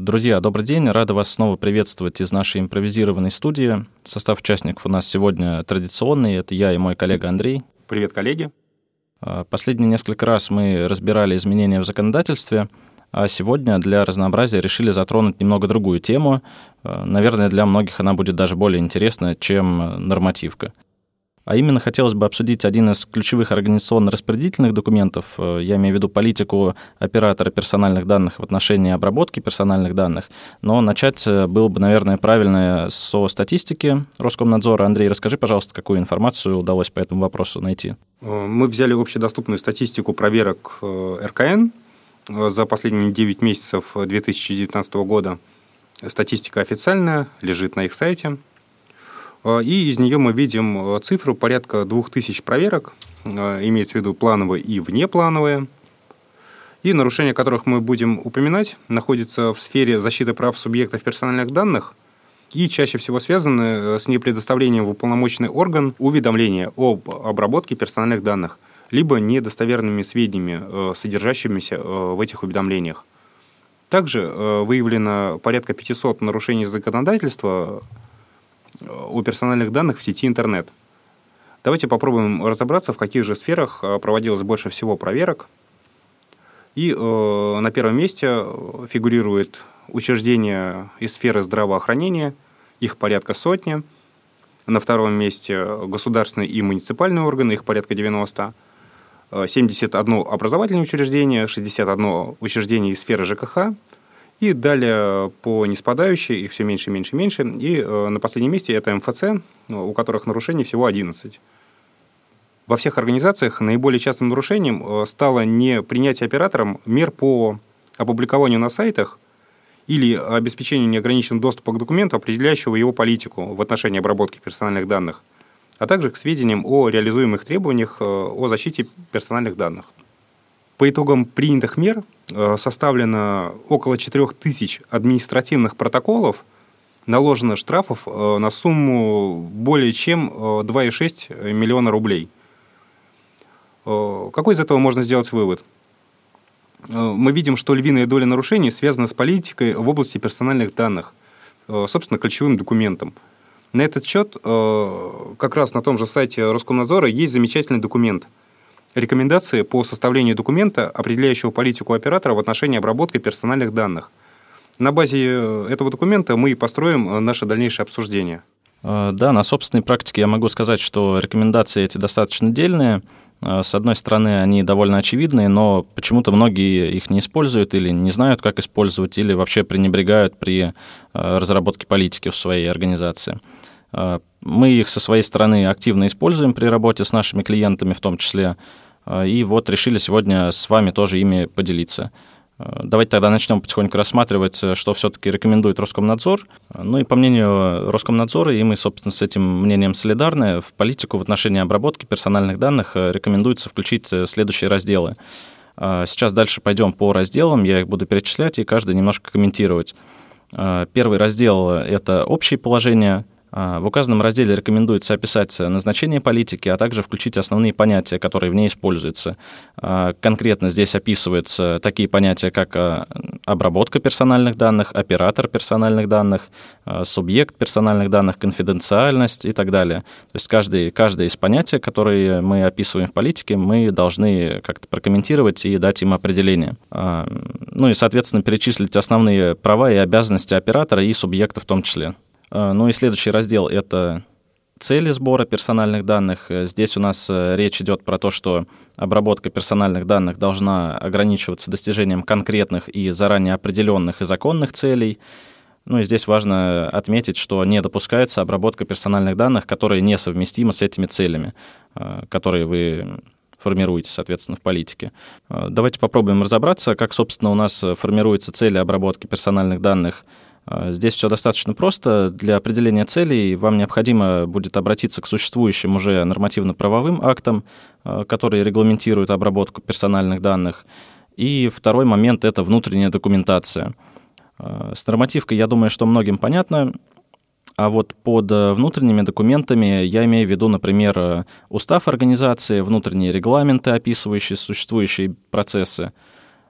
Друзья, добрый день. Рада вас снова приветствовать из нашей импровизированной студии. Состав участников у нас сегодня традиционный. Это я и мой коллега Андрей. Привет, коллеги. А, последние несколько раз мы разбирали изменения в законодательстве, а сегодня для разнообразия решили затронуть немного другую тему. А, наверное, для многих она будет даже более интересна, чем нормативка. А именно хотелось бы обсудить один из ключевых организационно-распределительных документов. Э, я имею в виду политику оператора персональных данных в отношении обработки персональных данных. Но начать э, было бы, наверное, правильно со статистики Роскомнадзора. Андрей, расскажи, пожалуйста, какую информацию удалось по этому вопросу найти. Э, мы взяли общедоступную статистику проверок РКН за последние 9 месяцев 2019 года. Статистика официальная, лежит на их сайте. А, и из нее мы видим э, цифру порядка 2000 проверок, э, имеется в виду плановые и внеплановые. И нарушения, которых мы будем упоминать, находятся в сфере защиты прав субъектов персональных данных и чаще всего связаны э, с непредоставлением в уполномоченный орган уведомления об обработке персональных данных, либо недостоверными сведениями, содержащимися в этих уведомлениях. Также выявлено порядка 500 нарушений законодательства, о персональных данных в сети интернет. Давайте попробуем разобраться, в каких же сферах э, проводилось больше всего проверок. И э, на первом месте фигурирует учреждения из сферы здравоохранения, их порядка сотни. На втором месте государственные и муниципальные органы, их порядка 90. 71 э, образовательное учреждение, 61 учреждение из сферы ЖКХ, и далее по неспадающей их все меньше, меньше, меньше. И э, на последнем месте это МФЦ, у которых нарушений всего 11. Во всех организациях наиболее частым нарушением э, стало не принятие оператором мер по опубликованию на сайтах или обеспечению неограниченного доступа к документу, определяющего его политику в отношении обработки персональных данных, а также к сведениям о реализуемых требованиях э, о защите персональных данных. По итогам принятых мер э, составлено около 4000 административных протоколов, наложено штрафов э, на сумму более чем 2,6 э, миллиона рублей. Какой из этого можно сделать вывод? Мы видим, что львиная доля нарушений связана с политикой в области персональных данных, собственно, ключевым документом. На этот счет как раз на том же сайте Роскомнадзора есть замечательный документ – рекомендации по составлению документа, определяющего политику оператора в отношении обработки персональных данных. На базе э, этого документа мы и построим э, наше дальнейшее обсуждение. Э, да, на собственной практике я могу сказать, что рекомендации эти достаточно дельные. С одной стороны, они довольно очевидные, но почему-то многие их не используют или не знают, как использовать, или вообще пренебрегают при разработке политики в своей организации. Мы их со своей стороны активно используем при работе с нашими клиентами в том числе. А, и вот решили сегодня с вами тоже ими поделиться. А, давайте тогда начнем потихоньку рассматривать, э, что все-таки рекомендует Роскомнадзор. Ну и по мнению Роскомнадзора, и мы, собственно, с этим мнением солидарны, в политику в отношении обработки персональных данных э, рекомендуется включить э, следующие разделы. А, сейчас дальше пойдем по разделам, я их буду перечислять и каждый немножко комментировать. Первый раздел – это общие положения – а, в указанном разделе рекомендуется описать назначение политики, а также включить основные понятия, которые в ней используются. А, конкретно здесь описываются такие понятия, как а, обработка персональных данных, оператор персональных данных, субъект персональных данных, конфиденциальность и так далее. То есть каждый, каждое из понятий, которые мы описываем в политике, мы должны как-то прокомментировать и дать им определение. Ну и, соответственно, перечислить основные права и обязанности оператора и субъекта в том числе. А, ну и следующий раздел — это цели сбора персональных данных. Здесь у нас э, речь идет про то, что обработка персональных данных должна ограничиваться достижением конкретных и заранее определенных и законных целей. Ну и здесь важно отметить, что не допускается обработка персональных данных, которые несовместимы с этими целями, э, которые вы формируете, соответственно, в политике. Э, давайте попробуем разобраться, как, собственно, у нас формируются цели обработки персональных данных – здесь все достаточно просто. Для определения целей вам необходимо будет обратиться к существующим уже нормативно-правовым актам, а, которые регламентируют обработку персональных данных. И второй момент — это внутренняя документация. А, с нормативкой, я думаю, что многим понятно, а вот под внутренними документами я имею в виду, например, устав организации, внутренние регламенты, описывающие существующие процессы.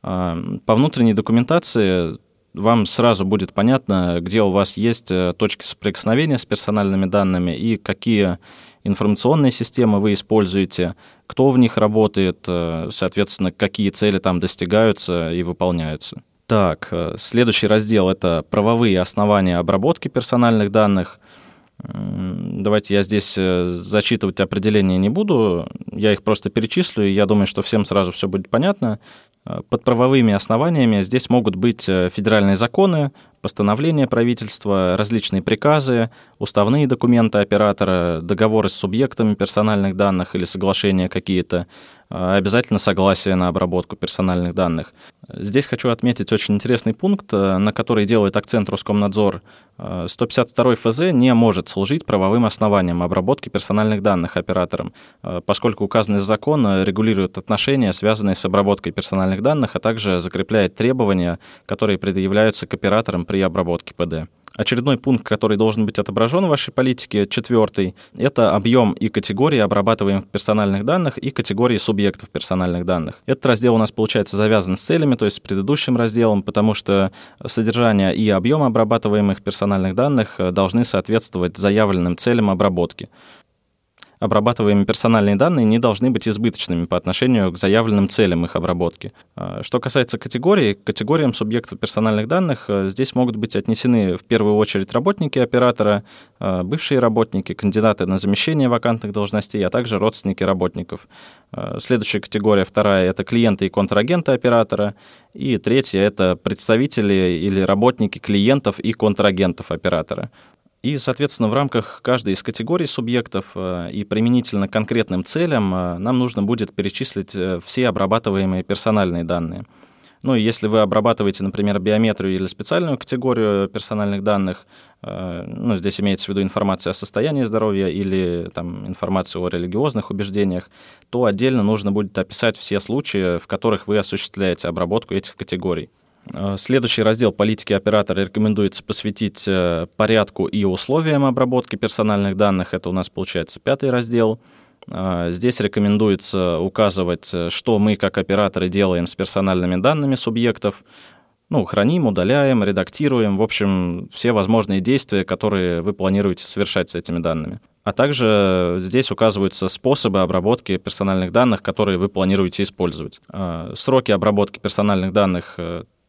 По внутренней документации вам сразу будет понятно, где у вас есть э, точки соприкосновения с персональными данными и какие информационные системы вы используете, кто в них работает, э, соответственно, какие цели там достигаются и выполняются. Так, э, следующий раздел — это правовые основания обработки персональных данных. Давайте я здесь зачитывать определения не буду, я их просто перечислю, и я думаю, что всем сразу все будет понятно. Под правовыми основаниями здесь могут быть федеральные законы, постановления правительства, различные приказы, уставные документы оператора, договоры с субъектами персональных данных или соглашения какие-то, обязательно согласие на обработку персональных данных. Здесь хочу отметить очень интересный пункт, э, на который делает акцент Роскомнадзор. 152 э, ФЗ не может служить правовым основанием обработки персональных данных оператором, э, поскольку указанный закон регулирует отношения, связанные с обработкой персональных данных, а также закрепляет требования, которые предъявляются к операторам при обработке ПД. Очередной пункт, который должен быть отображен в вашей политике, четвертый, это объем и категории обрабатываемых персональных данных и категории субъектов персональных данных. Этот раздел у нас, получается, завязан с целями, то есть с предыдущим разделом, потому что содержание и объем обрабатываемых персональных данных должны соответствовать заявленным целям обработки обрабатываемые персональные данные не должны быть избыточными по отношению к заявленным целям их обработки. А, что касается категорий, к категориям субъектов персональных данных э, здесь могут быть отнесены в первую очередь работники оператора, э, бывшие работники, кандидаты на замещение вакантных должностей, а также родственники работников. Э, следующая категория, вторая, это клиенты и контрагенты оператора. И третья — это представители или работники клиентов и контрагентов оператора. И, соответственно, в рамках каждой из категорий субъектов э, и применительно конкретным целям э, нам нужно будет перечислить э, все обрабатываемые персональные данные. Ну и если вы обрабатываете, например, биометрию или специальную категорию персональных данных, ну, здесь имеется в виду информация о состоянии здоровья или там, информацию о религиозных убеждениях, то отдельно нужно будет описать все случаи, в которых вы осуществляете обработку этих категорий. Э, следующий раздел политики оператора рекомендуется посвятить э, порядку и условиям обработки персональных данных. Это у нас получается пятый раздел. Э, здесь рекомендуется указывать, что мы как операторы делаем с персональными данными субъектов. Ну, храним, удаляем, редактируем, в общем, все возможные действия, которые вы планируете совершать с этими данными. А также здесь указываются способы обработки персональных данных, которые вы планируете использовать. Сроки обработки персональных данных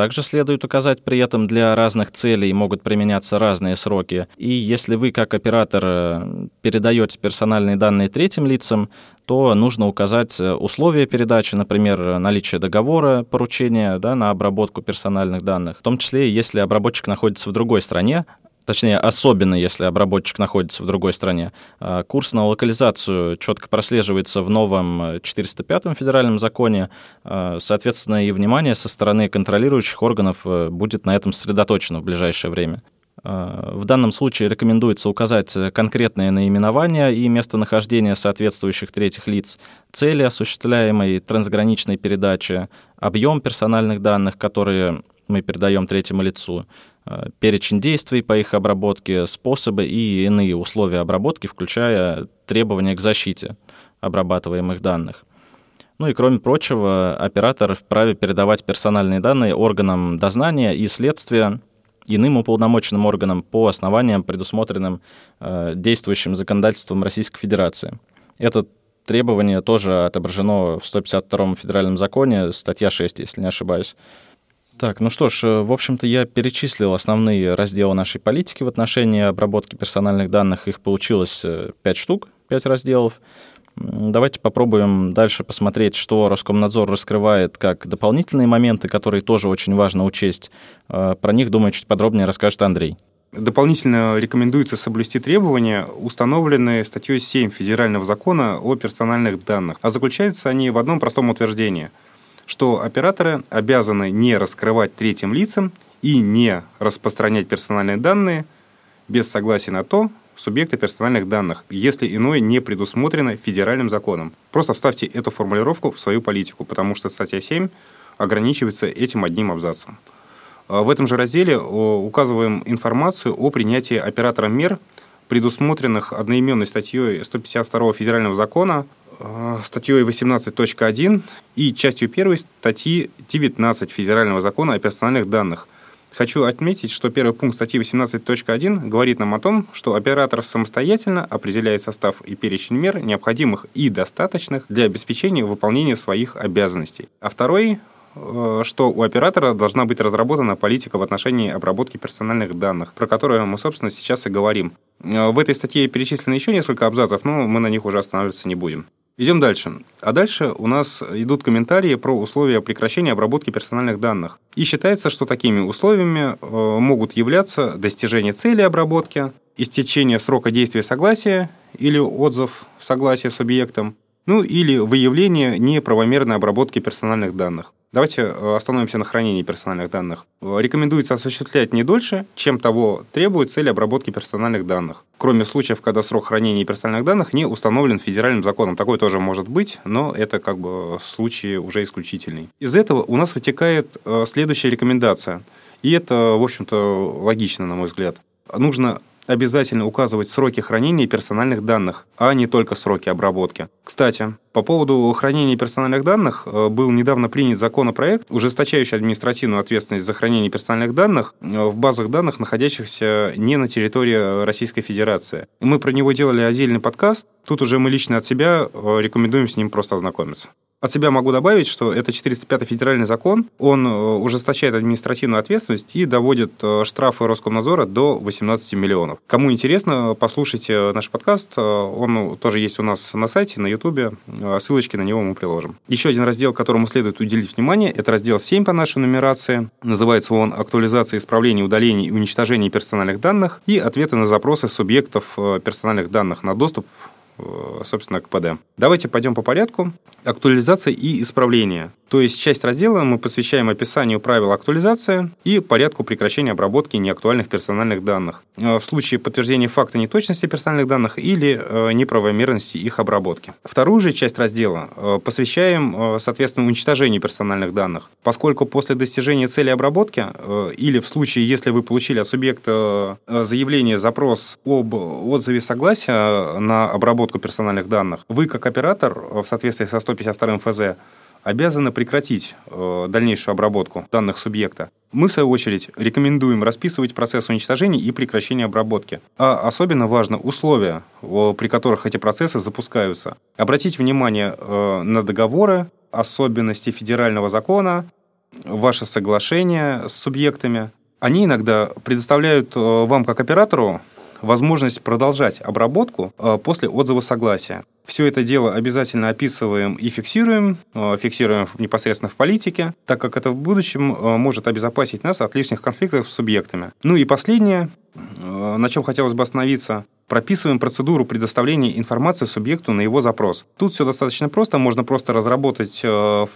также следует указать при этом для разных целей могут применяться разные сроки. И если вы как оператор э, передаете персональные данные третьим лицам, то нужно указать э, условия передачи, например, наличие договора, поручения да, на обработку персональных данных. В том числе, если обработчик находится в другой стране, точнее, особенно если обработчик находится в другой стране. А, курс на локализацию четко прослеживается в новом 405-м федеральном законе, а, соответственно, и внимание со стороны контролирующих органов э, будет на этом сосредоточено в ближайшее время. А, в данном случае рекомендуется указать конкретное наименование и местонахождение соответствующих третьих лиц, цели осуществляемой трансграничной передачи, объем персональных данных, которые мы передаем третьему лицу, Э, перечень действий по их обработке, способы и иные условия обработки, включая требования к защите обрабатываемых данных. Ну и кроме прочего, оператор вправе передавать персональные данные органам дознания и следствия, иным уполномоченным органам по основаниям, предусмотренным э, действующим законодательством Российской Федерации. Это требование тоже отображено в 152-м федеральном законе, статья 6, если не ошибаюсь. Так, ну что ж, э, в общем-то, я перечислил основные разделы нашей политики в отношении обработки персональных данных. Их получилось 5 э, штук, 5 разделов. Давайте попробуем дальше посмотреть, что Роскомнадзор раскрывает как дополнительные моменты, которые тоже очень важно учесть. Э, про них, думаю, чуть подробнее расскажет Андрей. Дополнительно рекомендуется соблюсти требования, установленные статьей 7 Федерального закона о персональных данных, а заключаются они в одном простом утверждении – что операторы обязаны не раскрывать третьим лицам и не распространять персональные данные без согласия на то субъекта персональных данных, если иное не предусмотрено федеральным законом. Просто вставьте эту формулировку в свою политику, потому что статья 7 ограничивается этим одним абзацем. А в этом же разделе указываем информацию о принятии оператором мер, предусмотренных одноименной статьей 152 федерального закона Э, статьей 18.1 и частью 1 статьи 19 Федерального закона о персональных данных, Хочу отметить, что первый пункт статьи 18.1 говорит нам о том, что оператор самостоятельно определяет состав и перечень мер, необходимых и достаточных для обеспечения выполнения своих обязанностей. А второй э, что у оператора должна быть разработана политика в отношении обработки персональных данных, про которую мы, собственно, сейчас и говорим. Э, в этой статье перечислено еще несколько абзацев, но мы на них уже останавливаться не будем. Идем дальше. А дальше у нас идут комментарии про условия прекращения обработки персональных данных. И считается, что такими условиями э, могут являться достижение цели обработки, истечение срока действия согласия или отзыв согласия с объектом, ну или выявление неправомерной обработки персональных данных. Давайте э, остановимся на хранении персональных данных. Рекомендуется осуществлять не дольше, чем того требует цель обработки персональных данных. Кроме случаев, когда срок хранения персональных данных не установлен федеральным законом. Такое тоже может быть, но это как бы случай уже исключительный. Из этого у нас вытекает э, следующая рекомендация. И это, в общем-то, логично, на мой взгляд. Нужно обязательно указывать сроки хранения персональных данных, а не только сроки обработки. Кстати, по поводу хранения персональных данных э, был недавно принят законопроект, ужесточающий административную ответственность за хранение персональных данных э, в базах данных, находящихся не на территории Российской Федерации. Мы про него делали отдельный подкаст. Тут уже мы лично от себя э, рекомендуем с ним просто ознакомиться. От себя могу добавить, что это 405 федеральный закон, он э, ужесточает административную ответственность и доводит э, штрафы Роскомнадзора до 18 миллионов. Кому интересно, послушайте наш подкаст, э, он тоже есть у нас на сайте, на ютубе, ссылочки на него мы приложим. Еще один раздел, которому следует уделить внимание, это раздел 7 по нашей нумерации. Называется он «Актуализация, исправление, удаление и уничтожение персональных данных» и ответы на запросы субъектов персональных данных на доступ собственно, к ПД. Давайте пойдем по порядку. Актуализация и исправление. То есть часть раздела мы посвящаем описанию правил актуализации и порядку прекращения обработки неактуальных персональных данных. Э, в случае подтверждения факта неточности персональных данных или э, неправомерности их обработки. Вторую же часть раздела посвящаем, соответственно, уничтожению персональных данных. Поскольку после достижения цели обработки или в случае, если вы получили от субъекта заявление, запрос об отзыве согласия на обработку обработку персональных данных, вы как оператор в соответствии со 152 ФЗ обязаны прекратить э, дальнейшую обработку данных субъекта. Мы, в свою очередь, рекомендуем расписывать процесс уничтожения и прекращения обработки. А особенно важно условия, при которых эти процессы запускаются. Обратить внимание э, на договоры, особенности федерального закона, ваше соглашение с субъектами. Они иногда предоставляют э, вам, как оператору, возможность продолжать обработку э, после отзыва согласия. Все это дело обязательно описываем и фиксируем, э, фиксируем непосредственно в политике, так как это в будущем э, может обезопасить нас от лишних конфликтов с субъектами. Ну и последнее, на чем хотелось бы остановиться, прописываем процедуру предоставления информации субъекту на его запрос. Тут все достаточно просто, можно просто разработать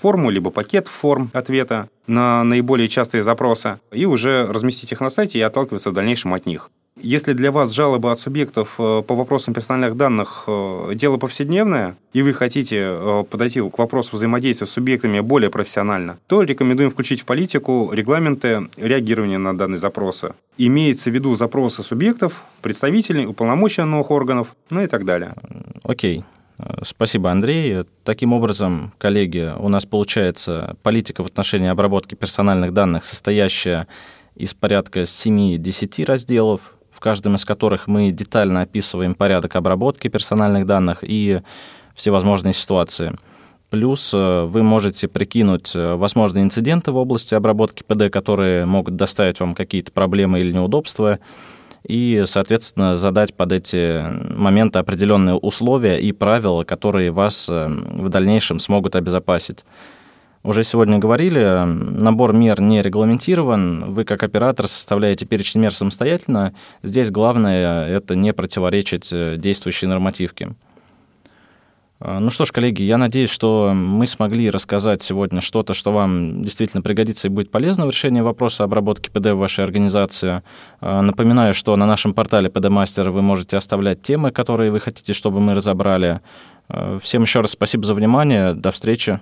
форму, либо пакет форм ответа на наиболее частые запросы и уже разместить их на сайте и отталкиваться в дальнейшем от них. Если для вас жалоба от субъектов э, по вопросам персональных данных э, дело повседневное, и вы хотите э, подойти к вопросу взаимодействия с субъектами более профессионально, то рекомендуем включить в политику регламенты реагирования на данные запросы. Имеется в виду запросы субъектов, представителей, уполномоченных органов, ну и так далее. Окей. Спасибо, Андрей. Таким образом, коллеги, у нас получается политика в отношении обработки персональных данных, состоящая из порядка 7-10 разделов, каждом из которых мы детально описываем порядок обработки персональных данных и всевозможные ситуации. Плюс э, вы можете прикинуть э, возможные инциденты в области обработки ПД, которые могут доставить вам какие-то проблемы или неудобства, и, соответственно, задать под эти моменты определенные условия и правила, которые вас э, в дальнейшем смогут обезопасить уже сегодня говорили, набор мер не регламентирован, вы как оператор составляете перечень мер самостоятельно. Здесь главное – это не противоречить э, действующей нормативке. А, ну что ж, коллеги, я надеюсь, что мы смогли рассказать сегодня что-то, что вам действительно пригодится и будет полезно в решении вопроса обработки ПД в вашей организации. А, напоминаю, что на нашем портале Master вы можете оставлять темы, которые вы хотите, чтобы мы разобрали. А, всем еще раз спасибо за внимание. До встречи.